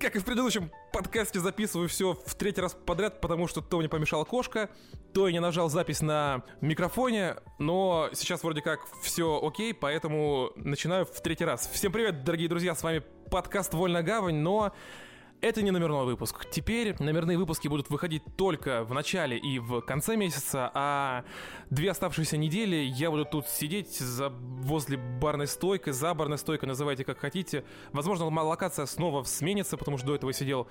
Как и в предыдущем подкасте записываю все в третий раз подряд, потому что то мне помешала кошка, то я не нажал запись на микрофоне, но сейчас вроде как все окей, поэтому начинаю в третий раз. Всем привет, дорогие друзья, с вами подкаст «Вольная гавань», но это не номерной выпуск. Теперь номерные выпуски будут выходить только в начале и в конце месяца, а две оставшиеся недели я буду тут сидеть за, возле барной стойки, за барной стойкой, называйте как хотите. Возможно, локация снова сменится, потому что до этого сидел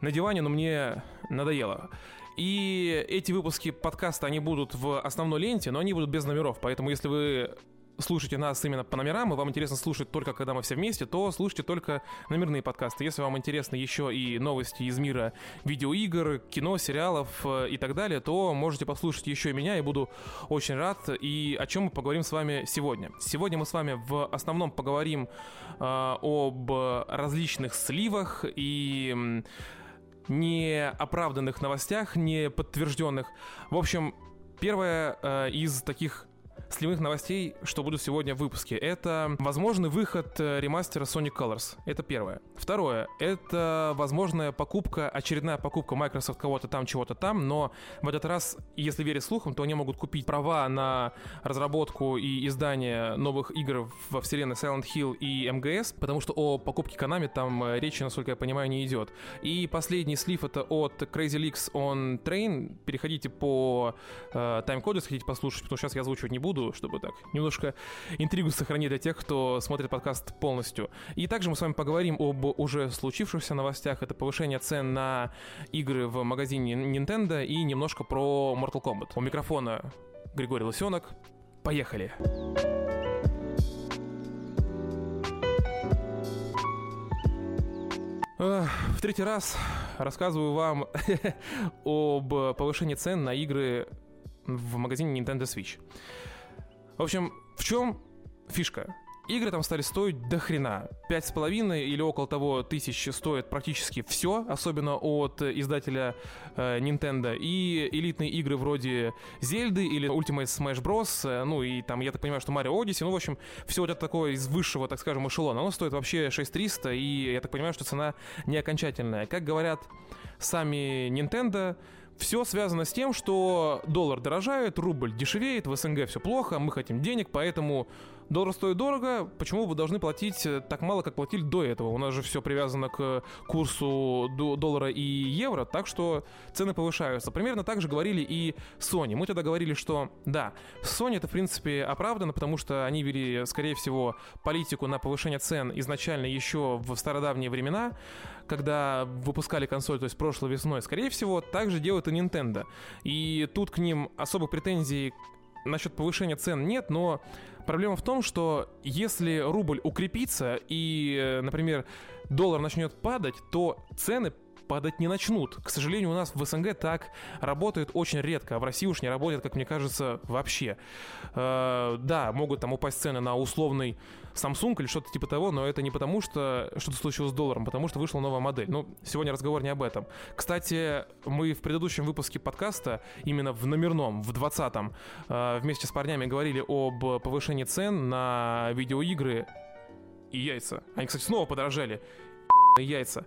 на диване, но мне надоело. И эти выпуски подкаста, они будут в основной ленте, но они будут без номеров, поэтому если вы слушаете нас именно по номерам, и вам интересно слушать только когда мы все вместе, то слушайте только номерные подкасты. Если вам интересны еще и новости из мира видеоигр, кино, сериалов э, и так далее, то можете послушать еще и меня, и буду очень рад. И о чем мы поговорим с вами сегодня? Сегодня мы с вами в основном поговорим э, об различных сливах и неоправданных новостях, не подтвержденных. В общем, первое э, из таких сливных новостей, что будут сегодня в выпуске. Это возможный выход э, ремастера Sonic Colors. Это первое. Второе. Это возможная покупка, очередная покупка Microsoft кого-то там, чего-то там, но в этот раз, если верить слухам, то они могут купить права на разработку и издание новых игр во вселенной Silent Hill и MGS, потому что о покупке Konami там э, речи, насколько я понимаю, не идет. И последний слив это от Crazy Leaks on Train. Переходите по э, тайм-коду, если хотите послушать, потому что сейчас я озвучивать не буду, чтобы так немножко интригу сохранить для тех, кто смотрит подкаст полностью. И также мы с вами поговорим об уже случившихся новостях. Это повышение цен на игры в магазине Nintendo и немножко про Mortal Kombat. У микрофона Григорий Лосенок. Поехали! В третий раз рассказываю вам об повышении цен на игры в магазине Nintendo Switch. В общем, в чем фишка? Игры там стали стоить до хрена. Пять с половиной или около того тысяч стоит практически все, особенно от издателя э, Nintendo. И элитные игры вроде Зельды или Ultimate Smash Bros. Э, ну и там, я так понимаю, что Mario Odyssey. Ну, в общем, все вот это такое из высшего, так скажем, эшелона. Оно стоит вообще 6300, и я так понимаю, что цена не окончательная. Как говорят сами Nintendo, все связано с тем, что доллар дорожает, рубль дешевеет, в СНГ все плохо, мы хотим денег, поэтому доллар стоит дорого, почему вы должны платить э, так мало, как платили до этого? У нас же все привязано к курсу доллара и евро, так что цены повышаются. Примерно так же говорили и Sony. Мы тогда говорили, что да, Sony это в принципе оправдано, потому что они вели, скорее всего, политику на повышение цен изначально еще в стародавние времена, когда выпускали консоль, то есть прошлой весной. Скорее всего, так же делают и Nintendo. И тут к ним особых претензий насчет повышения цен нет, но Проблема в том, что если рубль укрепится и, э, например, доллар начнет падать, то цены падать не начнут. К сожалению, у нас в СНГ так работает очень редко, а в России уж не работает, как мне кажется, вообще. Э, да, могут там упасть цены на условный Samsung или что-то типа того, но это не потому, что что-то случилось с долларом, потому что вышла новая модель. Ну, сегодня разговор не об этом. Кстати, мы в предыдущем выпуске подкаста, именно в номерном, в 20-м, э, вместе с парнями говорили об повышении цен на видеоигры и яйца. Они, кстати, снова подорожали. Яйца.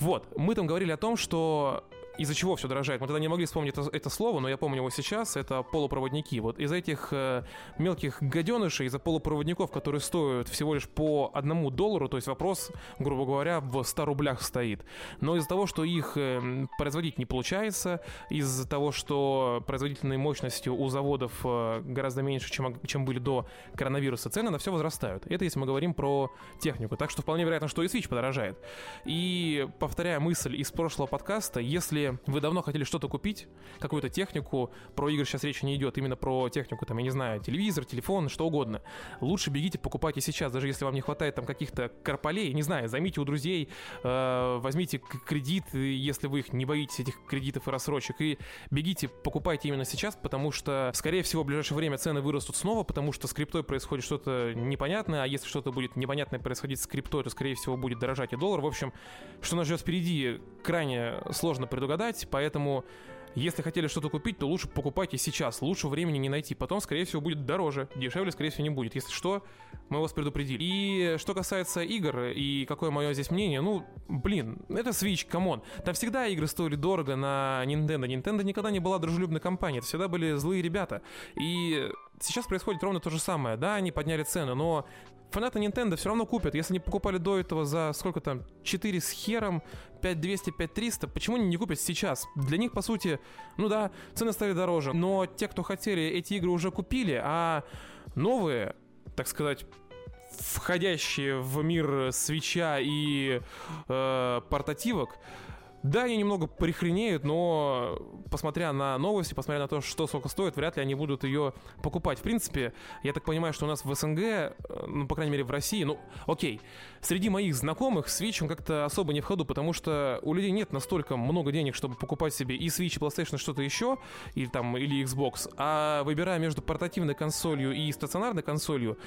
Вот, мы там говорили о том, что из-за чего все дорожает. Мы тогда не могли вспомнить это, это слово, но я помню его сейчас, это полупроводники. Вот из этих э, мелких гаденышей, из-за полупроводников, которые стоят всего лишь по одному доллару, то есть вопрос, грубо говоря, в 100 рублях стоит. Но из-за того, что их э, производить не получается, из-за того, что производительные мощности у заводов э, гораздо меньше, чем, чем были до коронавируса, цены на все возрастают. Это если мы говорим про технику. Так что вполне вероятно, что и Switch подорожает. И повторяя мысль из прошлого подкаста, если вы давно хотели что-то купить, какую-то технику, про игры сейчас речи не идет, именно про технику, там, я не знаю, телевизор, телефон, что угодно, лучше бегите, покупайте сейчас, даже если вам не хватает там каких-то карполей, не знаю, займите у друзей, э, возьмите кредит, если вы их не боитесь, этих кредитов и рассрочек, и бегите, покупайте именно сейчас, потому что, скорее всего, в ближайшее время цены вырастут снова, потому что с криптой происходит что-то непонятное, а если что-то будет непонятное происходить с криптой, то, скорее всего, будет дорожать и доллар. В общем, что нас ждет впереди, крайне сложно предугадать, поэтому Если хотели что-то купить, то лучше покупайте сейчас. Лучше времени не найти. Потом, скорее всего, будет дороже. Дешевле, скорее всего, не будет. Если что, мы вас предупредили. И что касается игр и какое мое здесь мнение, ну, блин, это Switch, come on. Там всегда игры стоили дорого на Nintendo. Nintendo никогда не была дружелюбной компанией. Это всегда были злые ребята. И сейчас происходит ровно то же самое. Да, они подняли цены, но фанаты Nintendo все равно купят. Если не покупали до этого за сколько там, 4 с хером, 5200, 5300, почему они не купят сейчас? Для них, по сути, ну да, цены стали дороже, но те, кто хотели, эти игры уже купили, а новые, так сказать, входящие в мир свеча и э, портативок, да, они немного прихренеют, но посмотря на новости, посмотря на то, что сколько стоит, вряд ли они будут ее покупать. В принципе, я так понимаю, что у нас в СНГ, э, ну, по крайней мере, в России, ну, окей, среди моих знакомых Switch он как-то особо не в ходу, потому что у людей нет настолько много денег, чтобы покупать себе и Switch, и PlayStation, и что-то еще, или там, или Xbox, а выбирая между портативной консолью и стационарной консолью,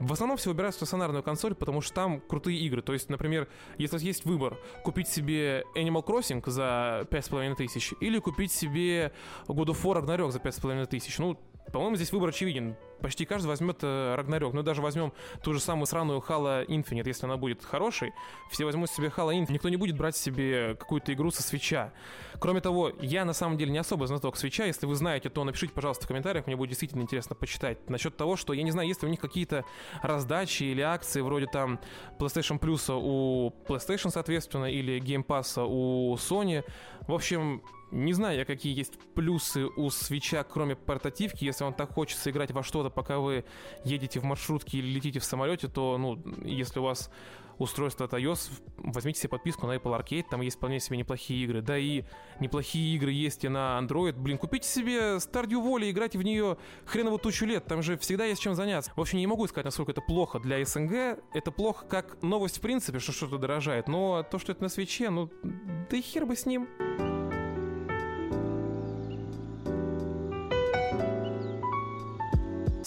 в основном все выбирают стационарную консоль, потому что там крутые игры. То есть, например, если есть выбор купить себе Animal Crossing за 5,5 тысяч или купить себе God of War Ragnarok за 5,5 тысяч, ну, по-моему, здесь выбор очевиден. Почти каждый возьмет э, Рагнарёк. Ну, даже возьмем ту же самую сраную Halo Infinite, если она будет хорошей. Все возьмут себе Halo Infinite. Никто не будет брать себе какую-то игру со свеча. Кроме того, я на самом деле не особо знаток свеча. Если вы знаете, то напишите, пожалуйста, в комментариях. Мне будет действительно интересно почитать. Насчет того, что я не знаю, есть ли у них какие-то раздачи или акции, вроде там PlayStation Plus у PlayStation, соответственно, или Game Pass у Sony. В общем, не знаю я, какие есть плюсы у свеча, кроме портативки. Если вам так хочется играть во что-то, пока вы едете в маршрутке или летите в самолете, то, ну, если у вас устройство от iOS, возьмите себе подписку на Apple Arcade, там есть вполне себе неплохие игры. Да и неплохие игры есть и на Android. Блин, купите себе Stardew Valley, играйте в нее хреново тучу лет, там же всегда есть чем заняться. В общем, не могу сказать, насколько это плохо для СНГ. Это плохо как новость в принципе, что что-то дорожает, но то, что это на свече, ну, да и хер бы с ним.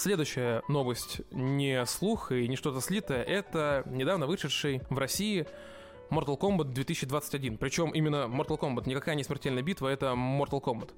Следующая новость не слух и не что-то слитое, это недавно вышедший в России Mortal Kombat 2021. Причем именно Mortal Kombat, никакая не смертельная битва, это Mortal Kombat.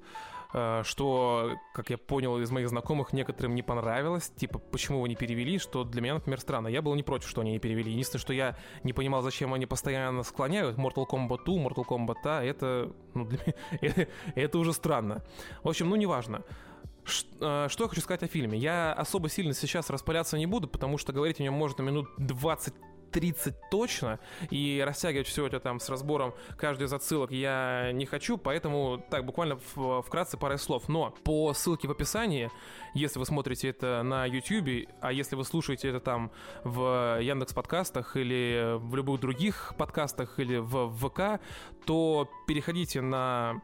Э, что, как я понял из моих знакомых, некоторым не понравилось. Типа, почему вы не перевели, что для меня, например, странно. Я был не против, что они не перевели. Единственное, что я не понимал, зачем они постоянно склоняют Mortal Kombat 2, Mortal Kombat A, это, ну, для меня, это, это уже странно. В общем, ну, неважно. Э, что я хочу сказать о фильме? Я особо сильно сейчас распыляться не буду, потому что говорить о нем можно минут 20 30 точно, и растягивать все это там с разбором каждой зацилок я не хочу, поэтому так, буквально вкратце пару слов. Но по ссылке в описании, если вы смотрите это на YouTube, а если вы слушаете это там в Яндекс подкастах или в любых других подкастах или в ВК, то переходите на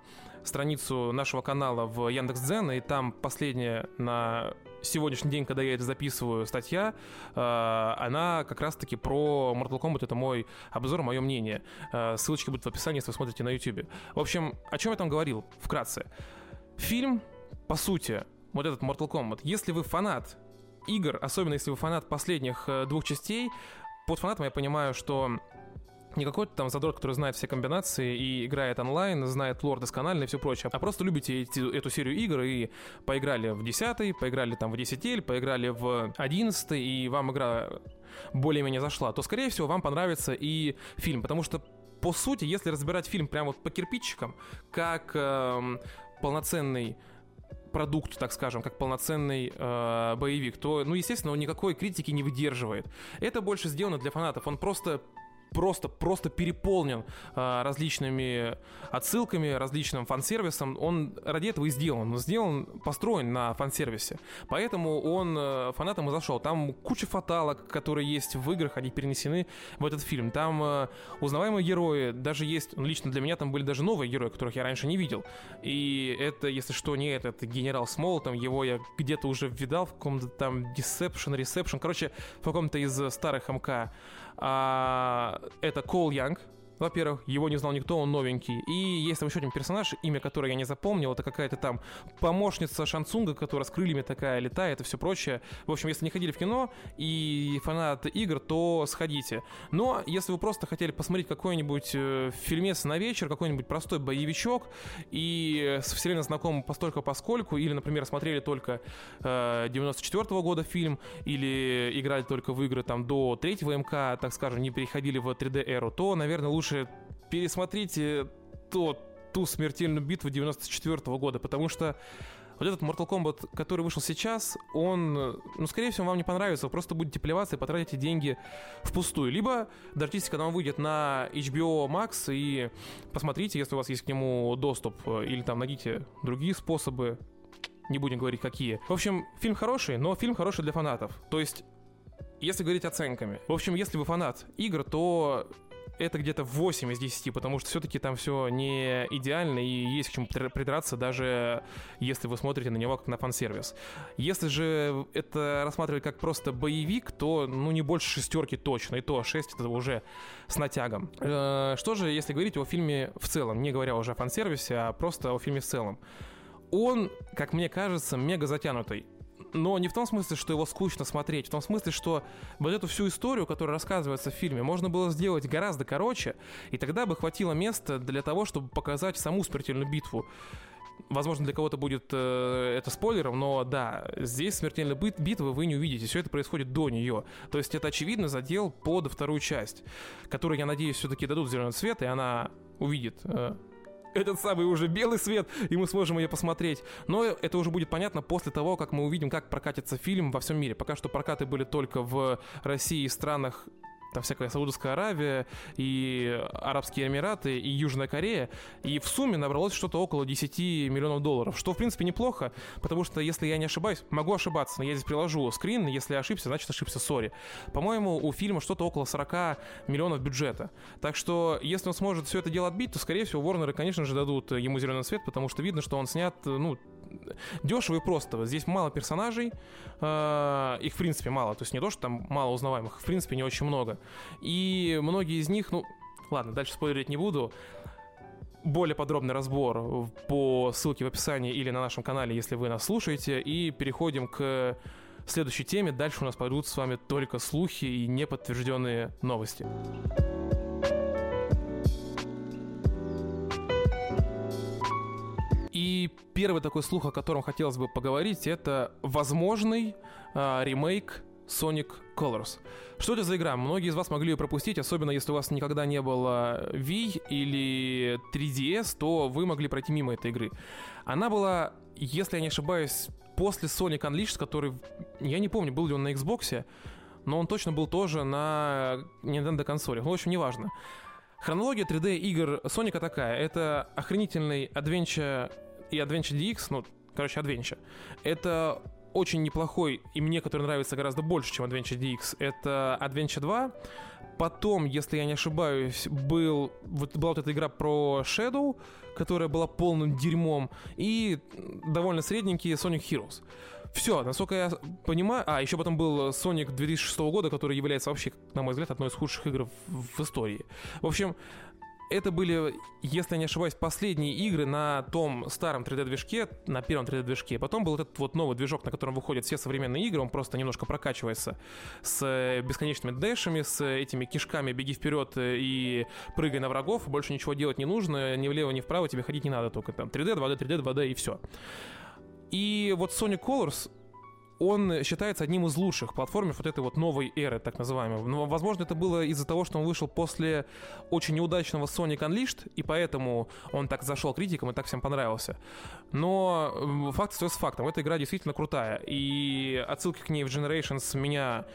страницу нашего канала в Яндекс.Дзен, и там последняя на сегодняшний день, когда я это записываю, статья, э, она как раз-таки про Mortal Kombat, это мой обзор, мое мнение. Э, ссылочки будут в описании, если вы смотрите на YouTube. В общем, о чем я там говорил, вкратце. Фильм, по сути, вот этот Mortal Kombat, если вы фанат игр, особенно если вы фанат последних э, двух частей, под фанатом я понимаю, что не какой-то там задор, который знает все комбинации и играет онлайн, знает лор досконально и все прочее, а просто любите эти, эту серию игр и поиграли в 10 поиграли там в 10 поиграли в 11 и вам игра более-менее зашла, то, скорее всего, вам понравится и фильм, потому что по сути, если разбирать фильм прямо вот по кирпичикам, как э, полноценный продукт, так скажем, как полноценный э, боевик, то, ну, естественно, он никакой критики не выдерживает. Это больше сделано для фанатов. Он просто просто, просто переполнен а, различными отсылками, различным фан-сервисом. Он ради этого и сделан. Он сделан, построен на фан-сервисе. Поэтому он а, фанатам и зашел. Там куча фаталок, которые есть в играх, они перенесены в этот фильм. Там а, узнаваемые герои, даже есть, ну, лично для меня там были даже новые герои, которых я раньше не видел. И это, если что, не это, это генерал Смол, там его я где-то уже видал в каком-то там Deception, Reception, короче, в каком-то из старых МК это Кол Янг, во-первых, его не знал никто, он новенький. И есть там еще один персонаж, имя которого я не запомнил, это какая-то там помощница Шансунга, которая с крыльями такая летает и все прочее. В общем, если не ходили в кино и фанат игр, то сходите. Но если вы просто хотели посмотреть какой-нибудь э, фильмец на вечер, какой-нибудь простой боевичок, и с вселенной знакомы постольку поскольку, или, например, смотрели только э, 94 -го года фильм, или играли только в игры там до третьего МК, так скажем, не переходили в 3D-эру, то, наверное, лучше пересмотрите тот, ту смертельную битву 94 -го года, потому что вот этот Mortal Kombat, который вышел сейчас, он, ну, скорее всего, вам не понравится, вы просто будете плеваться и потратите деньги впустую. Либо дождитесь, когда он выйдет на HBO Max и посмотрите, если у вас есть к нему доступ, или там найдите другие способы, не будем говорить какие. В общем, фильм хороший, но фильм хороший для фанатов. То есть если говорить оценками. В общем, если вы фанат игр, то это где-то 8 из 10, потому что все-таки там все не идеально и есть к чему придраться, даже если вы смотрите на него как на фан-сервис. Если же это рассматривать как просто боевик, то ну не больше шестерки точно, и то 6 это уже с натягом. Э, что же, если говорить о фильме в целом, не говоря уже о фан-сервисе, а просто о фильме в целом. Он, как мне кажется, мега затянутый но не в том смысле, что его скучно смотреть, в том смысле, что вот эту всю историю, которая рассказывается в фильме, можно было сделать гораздо короче, и тогда бы хватило места для того, чтобы показать саму смертельную битву. Возможно, для кого-то будет э, это спойлером, но да, здесь смертельной бит битвы вы не увидите. Все это происходит до нее. То есть это, очевидно, задел под вторую часть, которую, я надеюсь, все-таки дадут зеленый цвет, и она увидит э, этот самый уже белый свет, и мы сможем ее посмотреть. Но это уже будет понятно после того, как мы увидим, как прокатится фильм во всем мире. Пока что прокаты были только в России и странах там всякая Саудовская Аравия, и Арабские Эмираты, и Южная Корея, и в сумме набралось что-то около 10 миллионов долларов, что, в принципе, неплохо, потому что, если я не ошибаюсь, могу ошибаться, но я здесь приложу скрин, если ошибся, значит ошибся, сори. По-моему, у фильма что-то около 40 миллионов бюджета. Так что, если он сможет все это дело отбить, то, скорее всего, Ворнеры, конечно же, дадут ему зеленый свет, потому что видно, что он снят, ну, дешево и просто. Здесь мало персонажей, э, их в принципе мало, то есть не то, что там мало узнаваемых, в принципе не очень много. И многие из них, ну, ладно, дальше спойлерить не буду. Более подробный разбор по ссылке в описании или на нашем канале, если вы нас слушаете. И переходим к следующей теме. Дальше у нас пойдут с вами только слухи и неподтвержденные новости. И первый такой слух, о котором хотелось бы поговорить, это возможный э, ремейк Sonic Colors. Что это за игра? Многие из вас могли ее пропустить, особенно если у вас никогда не было Wii или 3DS, то вы могли пройти мимо этой игры. Она была, если я не ошибаюсь, после Sonic Unleashed, который, я не помню, был ли он на Xbox, но он точно был тоже на Nintendo консоли. Ну, в общем, неважно. Хронология 3D игр Соника такая. Это охренительный Adventure и Adventure DX, ну, короче, Adventure. Это очень неплохой, и мне, который нравится гораздо больше, чем Adventure DX, это Adventure 2. Потом, если я не ошибаюсь, был, вот, была вот эта игра про Shadow, которая была полным дерьмом, и довольно средненький Sonic Heroes. Все, насколько я понимаю... А, еще потом был Sonic 2006 года, который является вообще, на мой взгляд, одной из худших игр в, в истории. В общем, это были, если не ошибаюсь, последние игры на том старом 3D-движке, на первом 3D-движке. Потом был этот вот новый движок, на котором выходят все современные игры, он просто немножко прокачивается с бесконечными дэшами, с этими кишками «беги вперед» и «прыгай на врагов», больше ничего делать не нужно, ни влево, ни вправо тебе ходить не надо, только там 3D, 2D, 3D, 2D и все. И вот Sonic Colors он считается одним из лучших платформер вот этой вот новой эры, так называемой. Но, возможно, это было из-за того, что он вышел после очень неудачного Sonic Unleashed, и поэтому он так зашел критикам и так всем понравился. Но факт остается фактом. Эта игра действительно крутая. И отсылки к ней в Generations меня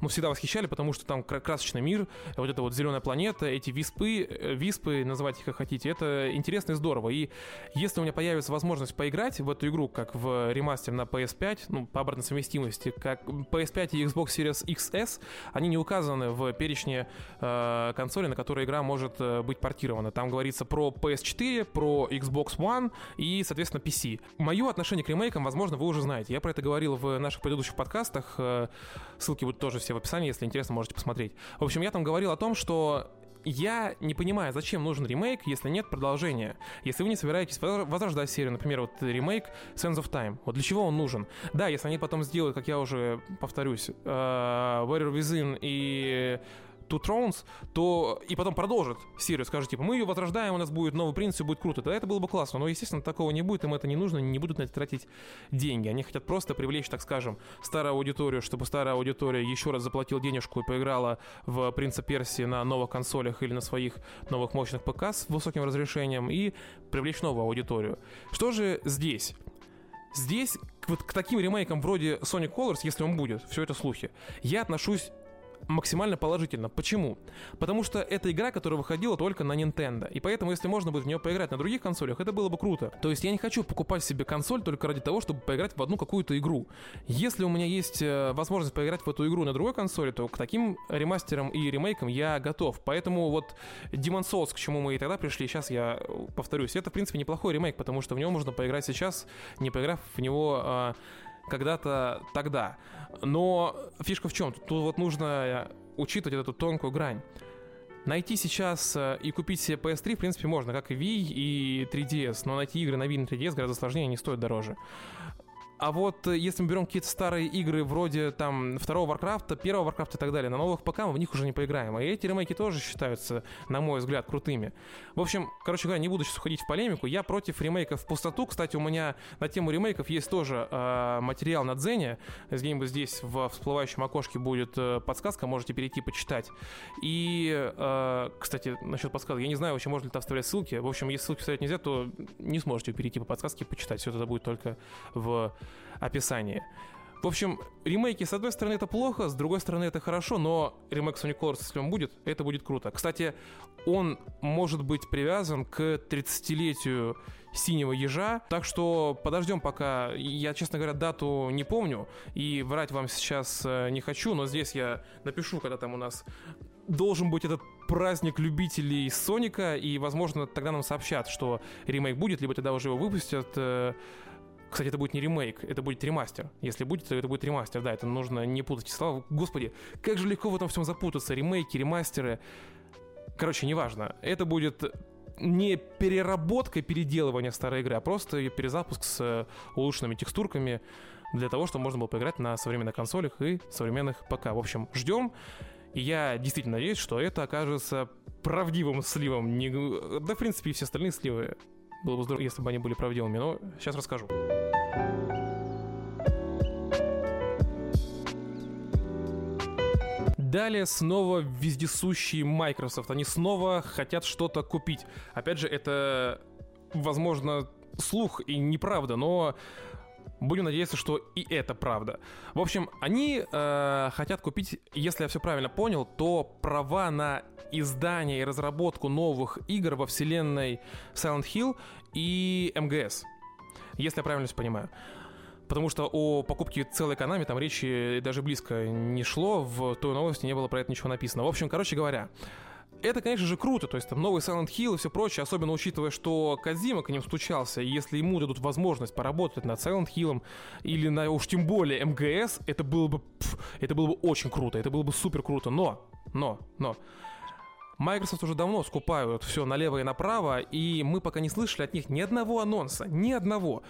ну, всегда восхищали, потому что там красочный мир, вот эта вот зеленая планета, эти виспы, э, виспы, называйте их как хотите, это интересно и здорово. И если у меня появится возможность поиграть в эту игру, как в ремастере на PS5, ну, по обратной совместимости, как PS5 и Xbox Series XS, они не указаны в перечне э, консоли, на которой игра может э, быть портирована. Там говорится про PS4, про Xbox One и, соответственно, PC. Мое отношение к ремейкам, возможно, вы уже знаете. Я про это говорил в наших предыдущих подкастах. Э, ссылки будут тоже все в описании, если интересно, можете посмотреть. В общем, я там говорил о том, что я не понимаю, зачем нужен ремейк, если нет продолжения. Если вы не собираетесь возрождать серию, например, вот ремейк Sense of Time. Вот для чего он нужен? Да, если они потом сделают, как я уже повторюсь, uh, Warrior Within и Two Thrones, то и потом продолжит серию, скажет, типа, мы ее возрождаем, у нас будет новый принц, все будет круто, тогда это было бы классно. Но, естественно, такого не будет, им это не нужно, не будут на это тратить деньги. Они хотят просто привлечь, так скажем, старую аудиторию, чтобы старая аудитория еще раз заплатила денежку и поиграла в Принца Персии на новых консолях или на своих новых мощных ПК с высоким разрешением и привлечь новую аудиторию. Что же здесь? Здесь вот к таким ремейкам вроде Sonic Colors, если он будет, все это слухи, я отношусь максимально положительно. Почему? Потому что это игра, которая выходила только на Nintendo. И поэтому, если можно будет в нее поиграть на других консолях, это было бы круто. То есть я не хочу покупать себе консоль только ради того, чтобы поиграть в одну какую-то игру. Если у меня есть э, возможность поиграть в эту игру на другой консоли, то к таким ремастерам и ремейкам я готов. Поэтому вот Demon's Souls, к чему мы и тогда пришли, сейчас я э, повторюсь, это, в принципе, неплохой ремейк, потому что в него можно поиграть сейчас, не поиграв в него а, когда-то тогда. Но фишка в чем? Тут вот нужно учитывать эту тонкую грань. Найти сейчас э, и купить себе PS3, в принципе, можно, как и Wii и 3DS, но найти игры на Wii и 3DS гораздо сложнее, они стоят дороже. А вот э, если мы берем какие-то старые игры вроде там второго Варкрафта, первого Варкрафта и так далее, на новых ПК мы в них уже не поиграем. И эти ремейки тоже считаются, на мой взгляд, крутыми. В общем, короче говоря, не буду сейчас уходить в полемику, я против ремейков в пустоту. Кстати, у меня на тему ремейков есть тоже э, материал на Дзене. Где-нибудь здесь в всплывающем окошке будет э, подсказка, можете перейти почитать. И, э, кстати, насчет подсказки, я не знаю вообще, можно ли там вставлять ссылки. В общем, если ссылки вставлять нельзя, то не сможете перейти по подсказке и почитать. Все это будет только в описании. В общем, ремейки, с одной стороны, это плохо, с другой стороны, это хорошо, но ремейк Sonic Colors, если он будет, это будет круто. Кстати, он может быть привязан к 30-летию синего ежа. Так что подождем пока. Я, честно говоря, дату не помню. И врать вам сейчас э, не хочу, но здесь я напишу, когда там у нас должен быть этот праздник любителей Соника. И, возможно, тогда нам сообщат, что ремейк будет, либо тогда уже его выпустят. Кстати, это будет не ремейк, это будет ремастер. Если будет, то это будет ремастер. Да, это нужно не путать слова. Господи, как же легко в этом всем запутаться. Ремейки, ремастеры. Короче, неважно. Это будет не переработка, переделывание старой игры, а просто ее перезапуск с э, улучшенными текстурками для того, чтобы можно было поиграть на современных консолях и современных ПК. В общем, ждем. И я действительно надеюсь, что это окажется правдивым сливом. Не... Да, в принципе, и все остальные сливы было бы здорово, если бы они были правдивыми, но сейчас расскажу. Далее снова вездесущий Microsoft. Они снова хотят что-то купить. Опять же, это, возможно, слух и неправда, но Будем надеяться, что и это правда. В общем, они э, хотят купить, если я все правильно понял, то права на издание и разработку новых игр во вселенной Silent Hill и МГС. Если я правильно все понимаю. Потому что о покупке целой Konami там речи даже близко не шло, в той новости не было про это ничего написано. В общем, короче говоря, это, конечно же, круто, то есть там новый Silent Hill и все прочее, особенно учитывая, что Кадзима к ним стучался, и если ему дадут возможность поработать над Silent Hill или на уж тем более МГС, это было бы, пф, это было бы очень круто, это было бы супер круто, но, но, но, Microsoft уже давно скупают все налево и направо, и мы пока не слышали от них ни одного анонса, ни одного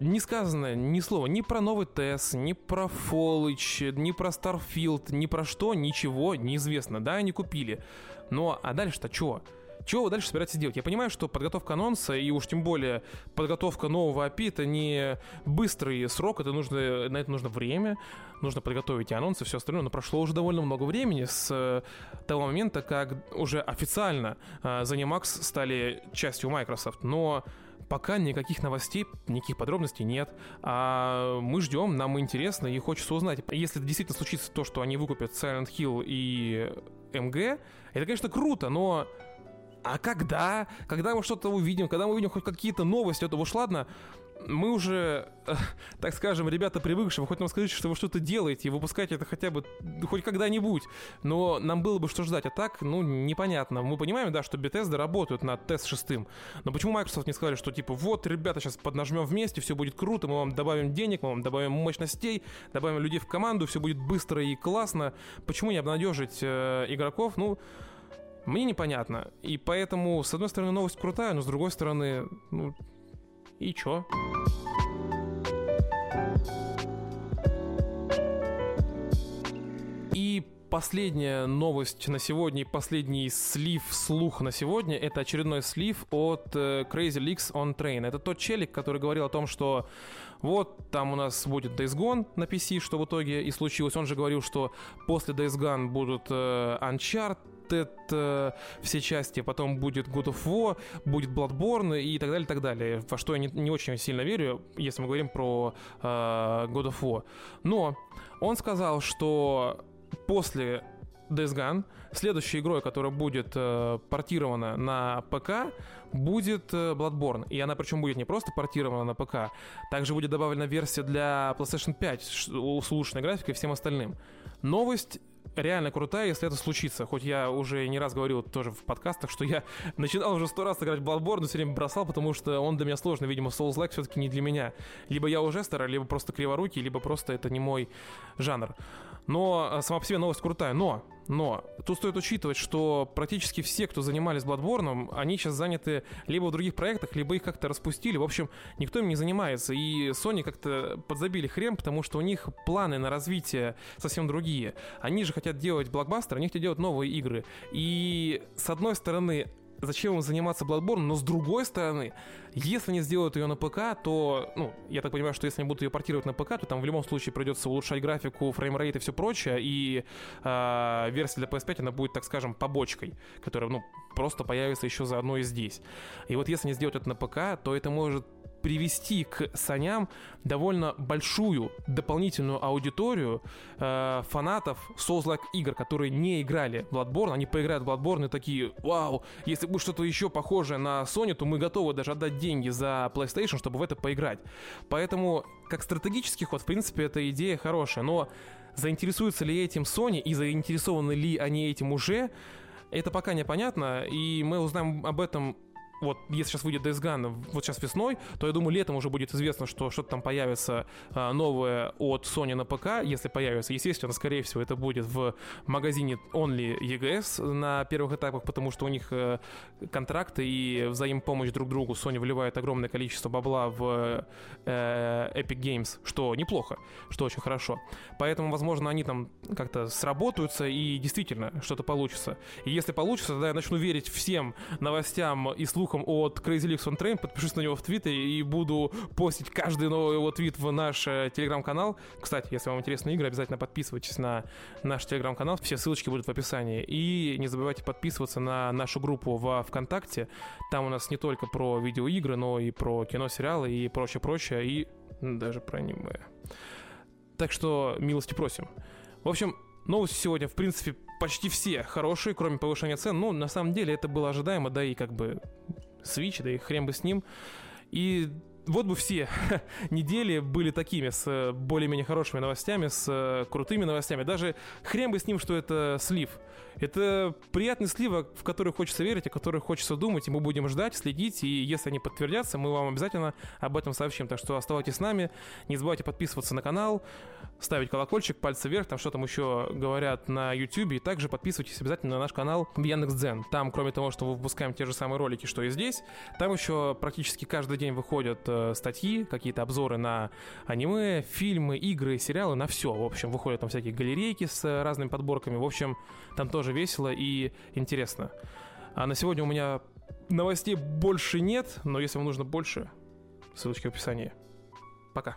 не сказано ни слова ни про новый TES, ни про Fallout, ни про Starfield, ни про что, ничего неизвестно. Да, они купили. Но, а дальше-то что? Чего вы дальше собираетесь делать? Я понимаю, что подготовка анонса и уж тем более подготовка нового API это не быстрый срок, это нужно, на это нужно время, нужно подготовить и анонсы, и все остальное, но прошло уже довольно много времени с э, того момента, как уже официально э, ZeniMax стали частью Microsoft, но пока никаких новостей, никаких подробностей нет. А мы ждем, нам интересно и хочется узнать. Если действительно случится то, что они выкупят Silent Hill и МГ, это, конечно, круто, но а когда? Когда мы что-то увидим? Когда мы увидим хоть какие-то новости? Это уж ладно, мы уже, так скажем, ребята привыкшие, вы хоть нам скажите, что вы что-то делаете, и выпускаете это хотя бы хоть когда-нибудь, но нам было бы что ждать, а так, ну, непонятно. Мы понимаем, да, что Bethesda работают над тест шестым, но почему Microsoft не сказали, что типа, вот, ребята, сейчас поднажмем вместе, все будет круто, мы вам добавим денег, мы вам добавим мощностей, добавим людей в команду, все будет быстро и классно. Почему не обнадежить э, игроков? Ну, мне непонятно. И поэтому, с одной стороны, новость крутая, но с другой стороны, ну, и чё? И последняя новость на сегодня, последний слив, слух на сегодня, это очередной слив от uh, Crazy Leaks on Train. Это тот челик, который говорил о том, что вот там у нас будет Days Gone на PC, что в итоге и случилось. Он же говорил, что после Days Gone будут uh, Uncharted, uh, все части, потом будет God of War, будет Bloodborne и так далее, так далее. Во что я не, не очень сильно верю, если мы говорим про uh, God of War. Но он сказал, что после Days Gone, следующей игрой, которая будет э, портирована на ПК, будет э, Bloodborne. И она причем будет не просто портирована на ПК, также будет добавлена версия для PlayStation 5 с улучшенной графикой и всем остальным. Новость реально крутая, если это случится. Хоть я уже не раз говорил тоже в подкастах, что я начинал уже сто раз играть Bloodborne, но все время бросал, потому что он для меня сложный. Видимо, Souls-like все-таки не для меня. Либо я уже старый, либо просто криворукий, либо просто это не мой жанр. Но а, сама по себе новость крутая. Но, но, тут стоит учитывать, что практически все, кто занимались Bloodborne, они сейчас заняты либо в других проектах, либо их как-то распустили. В общем, никто им не занимается. И Sony как-то подзабили хрен, потому что у них планы на развитие совсем другие. Они же хотят делать блокбастер, они хотят делать новые игры. И, с одной стороны, зачем им заниматься Bloodborne, но с другой стороны, если они сделают ее на ПК, то, ну, я так понимаю, что если они будут ее портировать на ПК, то там в любом случае придется улучшать графику, фреймрейт и все прочее, и э, версия для PS5, она будет, так скажем, побочкой, которая, ну, просто появится еще заодно и здесь. И вот если они сделают это на ПК, то это может привести к саням довольно большую дополнительную аудиторию э, фанатов Souls-like игр, которые не играли в Bloodborne, они поиграют в Bloodborne и такие, вау, если будет что-то еще похожее на Sony, то мы готовы даже отдать деньги за PlayStation, чтобы в это поиграть. Поэтому, как стратегический ход, в принципе, эта идея хорошая, но заинтересуются ли этим Sony и заинтересованы ли они этим уже, это пока непонятно, и мы узнаем об этом вот если сейчас выйдет Days Gone вот сейчас весной, то я думаю, летом уже будет известно, что что-то там появится а, новое от Sony на ПК, если появится. Естественно, скорее всего, это будет в магазине Only EGS на первых этапах, потому что у них э, контракты и взаимопомощь друг другу. Sony вливает огромное количество бабла в э, Epic Games, что неплохо, что очень хорошо. Поэтому, возможно, они там как-то сработаются и действительно что-то получится. И если получится, тогда я начну верить всем новостям и слухам слухам от Crazy Leaks on Train, подпишусь на него в Твиттере и буду постить каждый новый его твит в наш э, телеграм-канал. Кстати, если вам интересны игры, обязательно подписывайтесь на наш телеграм-канал. Все ссылочки будут в описании. И не забывайте подписываться на нашу группу во ВКонтакте. Там у нас не только про видеоигры, но и про кино, сериалы и прочее-прочее, и даже про аниме. Так что милости просим. В общем, новости сегодня, в принципе, почти все хорошие, кроме повышения цен. Ну, на самом деле, это было ожидаемо, да и как бы Switch, да и хрен бы с ним. И вот бы все недели были такими, с э, более-менее хорошими новостями, с э, крутыми новостями. Даже хрен бы с ним, что это слив. Это приятный слив, в который хочется верить, о который хочется думать, и мы будем ждать, следить, и если они подтвердятся, мы вам обязательно об этом сообщим. Так что оставайтесь с нами, не забывайте подписываться на канал, ставить колокольчик, пальцы вверх, там что там еще говорят на YouTube, и также подписывайтесь обязательно на наш канал в Яндекс.Дзен. Там, кроме того, что мы выпускаем те же самые ролики, что и здесь, там еще практически каждый день выходят статьи, какие-то обзоры на аниме, фильмы, игры, сериалы, на все. В общем, выходят там всякие галерейки с э, разными подборками. В общем, там тоже весело и интересно. А на сегодня у меня новостей больше нет, но если вам нужно больше, ссылочки в описании. Пока.